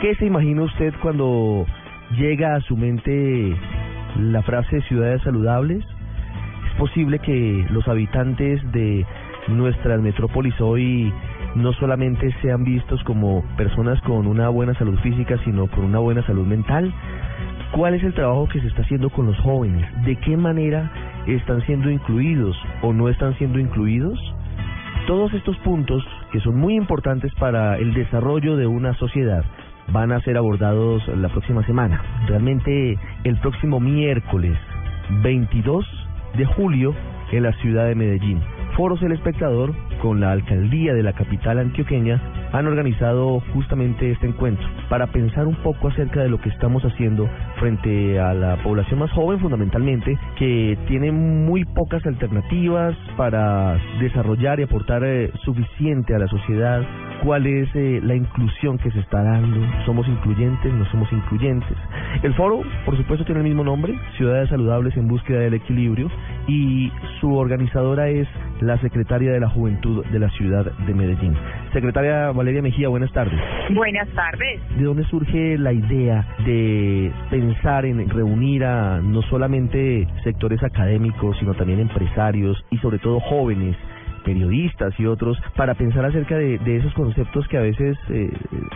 ¿Qué se imagina usted cuando llega a su mente la frase ciudades saludables? ¿Es posible que los habitantes de nuestras metrópolis hoy no solamente sean vistos como personas con una buena salud física, sino con una buena salud mental? ¿Cuál es el trabajo que se está haciendo con los jóvenes? ¿De qué manera están siendo incluidos o no están siendo incluidos? Todos estos puntos, que son muy importantes para el desarrollo de una sociedad, van a ser abordados la próxima semana. Realmente el próximo miércoles 22 de julio en la ciudad de Medellín. Foros El Espectador con la alcaldía de la capital antioqueña han organizado justamente este encuentro para pensar un poco acerca de lo que estamos haciendo frente a la población más joven fundamentalmente que tiene muy pocas alternativas para desarrollar y aportar eh, suficiente a la sociedad cuál es eh, la inclusión que se está dando somos incluyentes no somos incluyentes el foro por supuesto tiene el mismo nombre ciudades saludables en búsqueda del equilibrio y su organizadora es la secretaria de la Juventud de la ciudad de Medellín. Secretaria Valeria Mejía, buenas tardes. Buenas tardes. ¿De dónde surge la idea de pensar en reunir a no solamente sectores académicos, sino también empresarios y sobre todo jóvenes? Periodistas y otros para pensar acerca de, esos conceptos que a veces eh,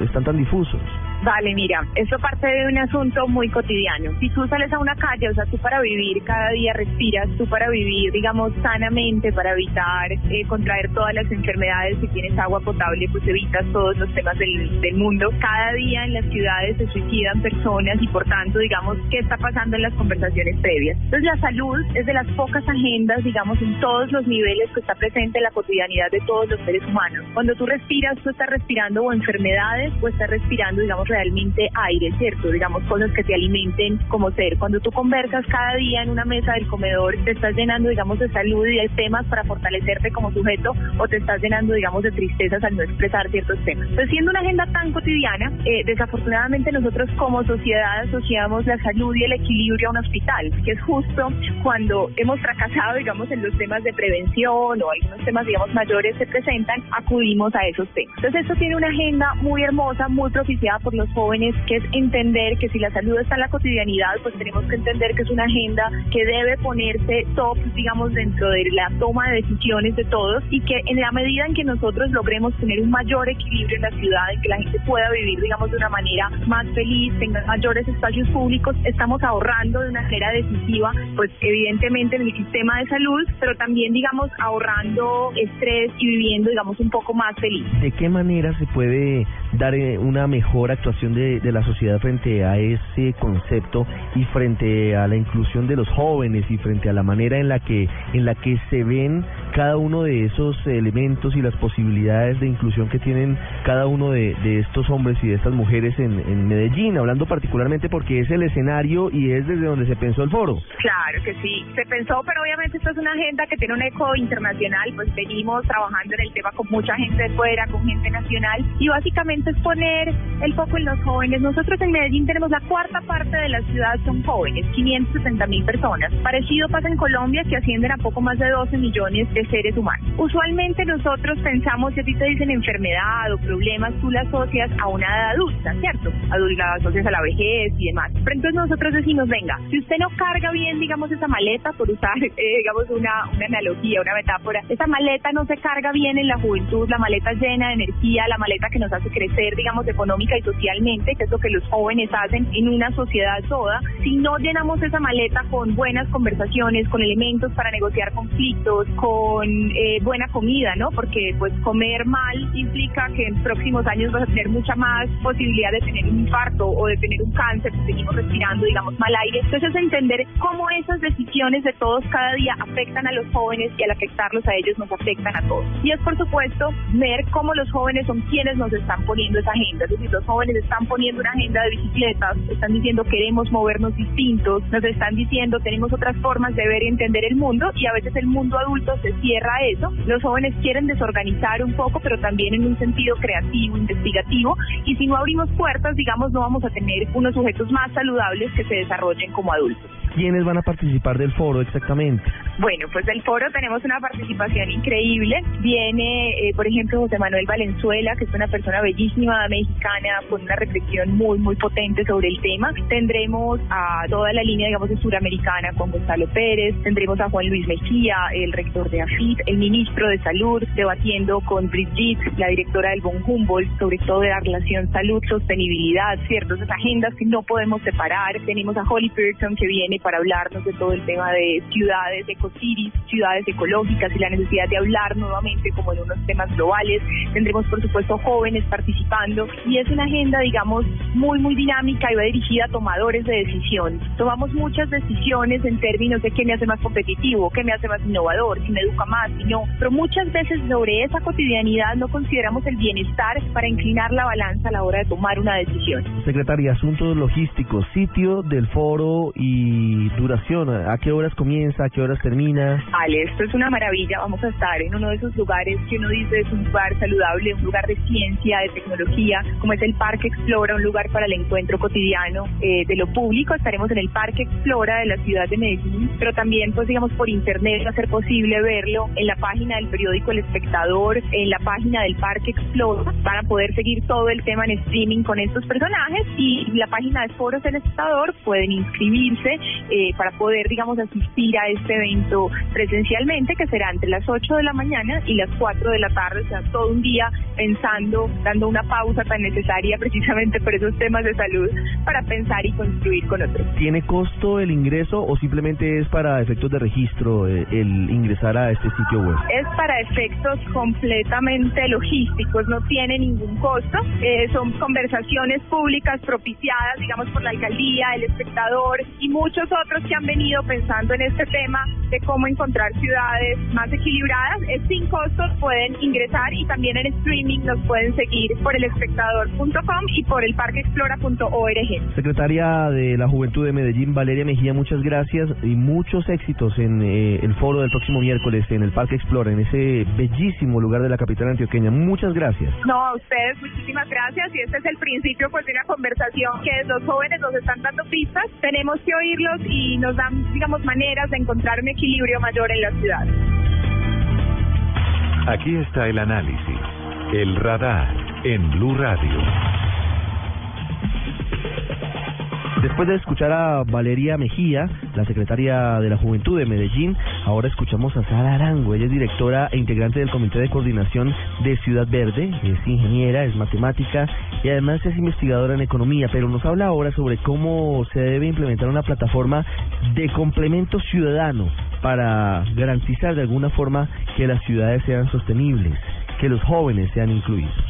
están tan difusos. Vale, mira, eso parte de un asunto muy cotidiano. Si tú sales a una calle, o sea, tú para vivir cada día respiras, tú para vivir, digamos, sanamente, para evitar eh, contraer todas las enfermedades, si tienes agua potable, pues evitas todos los temas del, del mundo. Cada día en las ciudades se suicidan personas y por tanto, digamos, ¿qué está pasando en las conversaciones previas? Entonces, la salud es de las pocas agendas, digamos, en todos los niveles que está presente en la cotidianidad de todos los seres humanos. Cuando tú respiras, tú estás respirando o enfermedades o estás respirando, digamos, realmente aire, ¿cierto? Digamos, cosas que te alimenten como ser. Cuando tú conversas cada día en una mesa del comedor, te estás llenando, digamos, de salud y de temas para fortalecerte como sujeto o te estás llenando, digamos, de tristezas al no expresar ciertos temas. Entonces, siendo una agenda tan cotidiana, eh, desafortunadamente nosotros como sociedad asociamos la salud y el equilibrio a un hospital, que es justo cuando hemos fracasado, digamos, en los temas de prevención o algunos temas, digamos, mayores se presentan, acudimos a esos temas. Entonces, esto tiene una agenda muy hermosa, muy propiciada por los jóvenes, que es entender que si la salud está en la cotidianidad, pues tenemos que entender que es una agenda que debe ponerse top, digamos, dentro de la toma de decisiones de todos y que en la medida en que nosotros logremos tener un mayor equilibrio en la ciudad, en que la gente pueda vivir, digamos, de una manera más feliz, tenga mayores espacios públicos, estamos ahorrando de una manera decisiva, pues evidentemente en el sistema de salud, pero también, digamos, ahorrando estrés y viviendo, digamos, un poco más feliz. ¿De qué manera se puede dar eh, una mejor actuación de, de la sociedad frente a ese concepto y frente a la inclusión de los jóvenes y frente a la manera en la que en la que se ven cada uno de esos elementos y las posibilidades de inclusión que tienen cada uno de, de estos hombres y de estas mujeres en, en Medellín, hablando particularmente porque es el escenario y es desde donde se pensó el foro. Claro que sí, se pensó, pero obviamente esto es una agenda que tiene un eco internacional, pues venimos trabajando en el tema con mucha gente de fuera, con gente nacional, y básicamente es poner el foco en los jóvenes. Nosotros en Medellín tenemos la cuarta parte de la ciudad son jóvenes, 560 mil personas. Parecido pasa en Colombia, que ascienden a poco más de 12 millones de seres humanos. Usualmente nosotros pensamos, si a ti te dicen enfermedad o problemas, tú la asocias a una edad adulta, ¿cierto? La asocias a la vejez y demás. Pero entonces nosotros decimos, venga, si usted no carga bien, digamos, esa maleta, por usar, eh, digamos, una, una analogía, una metáfora, esa maleta no se carga bien en la juventud, la maleta llena de energía, la maleta que nos hace crecer, digamos, económica y social que es lo que los jóvenes hacen en una sociedad toda, si no llenamos esa maleta con buenas conversaciones, con elementos para negociar conflictos, con eh, buena comida, ¿no? Porque pues comer mal implica que en próximos años vas a tener mucha más posibilidad de tener un infarto o de tener un cáncer si seguimos respirando, digamos, mal aire. Entonces es entender cómo esas decisiones de todos cada día afectan a los jóvenes y al afectarlos a ellos nos afectan a todos. Y es por supuesto ver cómo los jóvenes son quienes nos están poniendo esa agenda, es decir, los jóvenes están poniendo una agenda de bicicletas, están diciendo queremos movernos distintos, nos están diciendo tenemos otras formas de ver y entender el mundo y a veces el mundo adulto se cierra a eso. Los jóvenes quieren desorganizar un poco, pero también en un sentido creativo, investigativo y si no abrimos puertas, digamos, no vamos a tener unos sujetos más saludables que se desarrollen como adultos. ¿Quiénes van a participar del foro exactamente? Bueno, pues del foro tenemos una participación increíble. Viene, eh, por ejemplo, José Manuel Valenzuela, que es una persona bellísima mexicana con una reflexión muy, muy potente sobre el tema. Tendremos a toda la línea, digamos, de suramericana con Gonzalo Pérez. Tendremos a Juan Luis Mejía, el rector de AFIP, el ministro de Salud, debatiendo con Brigitte, la directora del Bon Humboldt, sobre todo de la relación salud-sostenibilidad, ciertas agendas que no podemos separar. Tenemos a Holly Pearson, que viene para hablarnos de todo el tema de ciudades, ecocities, ciudades ecológicas y la necesidad de hablar nuevamente como en unos temas globales. Tendremos, por supuesto, jóvenes participando y es una agenda, digamos, muy, muy dinámica y va dirigida a tomadores de decisión. Tomamos muchas decisiones en términos de qué me hace más competitivo, qué me hace más innovador, si me educa más, si no, pero muchas veces sobre esa cotidianidad no consideramos el bienestar para inclinar la balanza a la hora de tomar una decisión. Secretaria, asuntos logísticos, sitio del foro y duración, ¿a qué horas comienza, a qué horas termina? Ale, esto es una maravilla, vamos a estar en uno de esos lugares que uno dice es un lugar saludable, un lugar de ciencia, de tecnología, como es el Parque Explora, un lugar para el encuentro cotidiano eh, de lo público. Estaremos en el Parque Explora de la ciudad de Medellín, pero también, pues digamos, por internet va a ser posible verlo en la página del periódico El Espectador, en la página del Parque Explora. Van a poder seguir todo el tema en streaming con estos personajes y la página de Foros del Espectador pueden inscribirse eh, para poder, digamos, asistir a este evento presencialmente, que será entre las 8 de la mañana y las 4 de la tarde, o sea, todo un día pensando, dando una pausa tan necesaria precisamente por esos temas de salud para pensar y construir con otros. ¿Tiene costo el ingreso o simplemente es para efectos de registro eh, el ingresar a este sitio web? Es para efectos completamente logísticos, no tiene ningún costo. Eh, son conversaciones públicas propiciadas, digamos, por la alcaldía, el espectador y muchos otros que han venido pensando en este tema de cómo encontrar ciudades más equilibradas. Es sin costos, pueden ingresar y también en streaming nos pueden seguir por el espectador.com y por el parqueexplora.org. Secretaria de la Juventud de Medellín, Valeria Mejía, muchas gracias y muchos éxitos en eh, el foro del próximo miércoles en el Parque Explora, en ese bellísimo lugar de la capital antioqueña. Muchas gracias. No, a ustedes muchísimas gracias y este es el principio pues de una conversación que los jóvenes nos están dando pistas, tenemos que oírlos y nos dan, digamos, maneras de encontrar un equilibrio mayor en la ciudad. Aquí está el análisis, el radar en Blue Radio. Después de escuchar a Valeria Mejía, la secretaria de la Juventud de Medellín, ahora escuchamos a Sara Arango. Ella es directora e integrante del Comité de Coordinación de Ciudad Verde, es ingeniera, es matemática y además es investigadora en economía, pero nos habla ahora sobre cómo se debe implementar una plataforma de complemento ciudadano para garantizar de alguna forma que las ciudades sean sostenibles, que los jóvenes sean incluidos.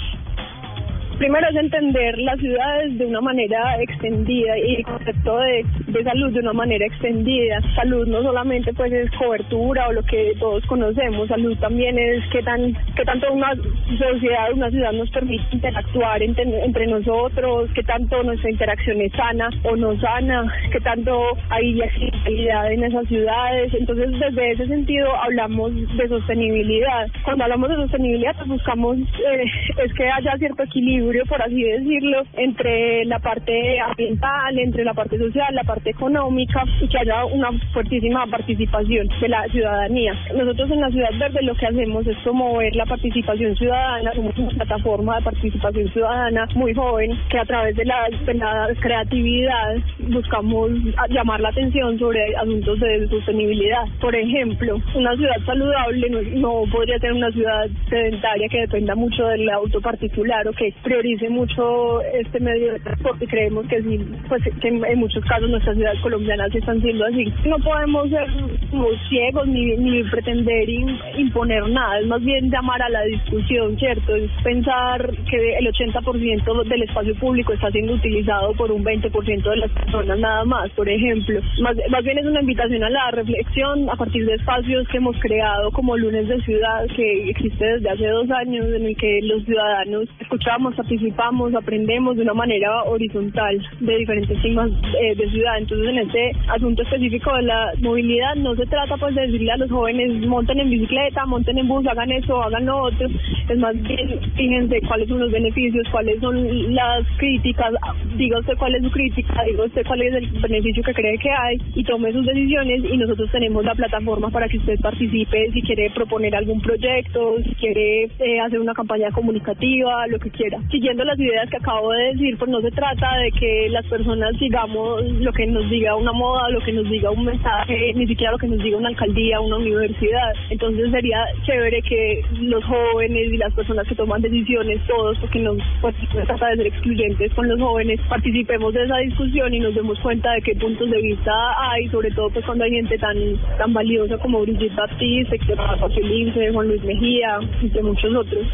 Primero es entender las ciudades de una manera extendida y el concepto de, de, salud de una manera extendida. Salud no solamente pues es cobertura o lo que todos conocemos, salud también es qué tan qué tanto una sociedad, una ciudad nos permite interactuar entre, entre nosotros, qué tanto nuestra interacción es sana o no sana, qué tanto hay accesibilidad en esas ciudades. Entonces desde ese sentido hablamos de sostenibilidad. Cuando hablamos de sostenibilidad pues buscamos eh, es que haya cierto equilibrio por así decirlo, entre la parte ambiental, entre la parte social, la parte económica y que haya una fuertísima participación de la ciudadanía. Nosotros en la Ciudad Verde lo que hacemos es promover la participación ciudadana, somos una plataforma de participación ciudadana muy joven que a través de la, de creatividad buscamos llamar la atención sobre asuntos de sostenibilidad. Por ejemplo, una ciudad saludable no, podría ser una ciudad sedentaria que dependa mucho del auto particular o que priorice mucho este medio de transporte. Creemos que sí, pues que en muchos casos nuestras ciudades colombianas están siendo así. No podemos ser como ciegos ni, ni pretender imponer nada, es más bien llamar a la discusión, ¿cierto? Es pensar que el 80% del espacio público está siendo utilizado por un 20% de las personas nada más, por ejemplo. Más, más bien es una invitación a la reflexión a partir de espacios que hemos creado como Lunes de Ciudad, que existe desde hace dos años, en el que los ciudadanos escuchamos participamos, aprendemos de una manera horizontal de diferentes temas eh, de ciudad Entonces, en este asunto específico de la movilidad, no se trata pues de decirle a los jóvenes monten en bicicleta, monten en bus, hagan eso, hagan lo otro. Es más bien, fíjense cuáles son los beneficios, cuáles son las críticas, diga usted cuál es su crítica, diga usted cuál es el beneficio que cree que hay y tome sus decisiones y nosotros tenemos la plataforma para que usted participe si quiere proponer algún proyecto, si quiere eh, hacer una campaña comunicativa, lo que quiera. Siguiendo las ideas que acabo de decir, pues no se trata de que las personas sigamos lo que nos diga una moda, lo que nos diga un mensaje, ni siquiera lo que nos diga una alcaldía, una universidad. Entonces sería chévere que los jóvenes y las personas que toman decisiones, todos, porque no, pues, se trata de ser excluyentes con los jóvenes, participemos de esa discusión y nos demos cuenta de qué puntos de vista hay, sobre todo pues cuando hay gente tan tan valiosa como Brigitte Baptiste, Héctor Juan Luis Mejía, entre muchos otros.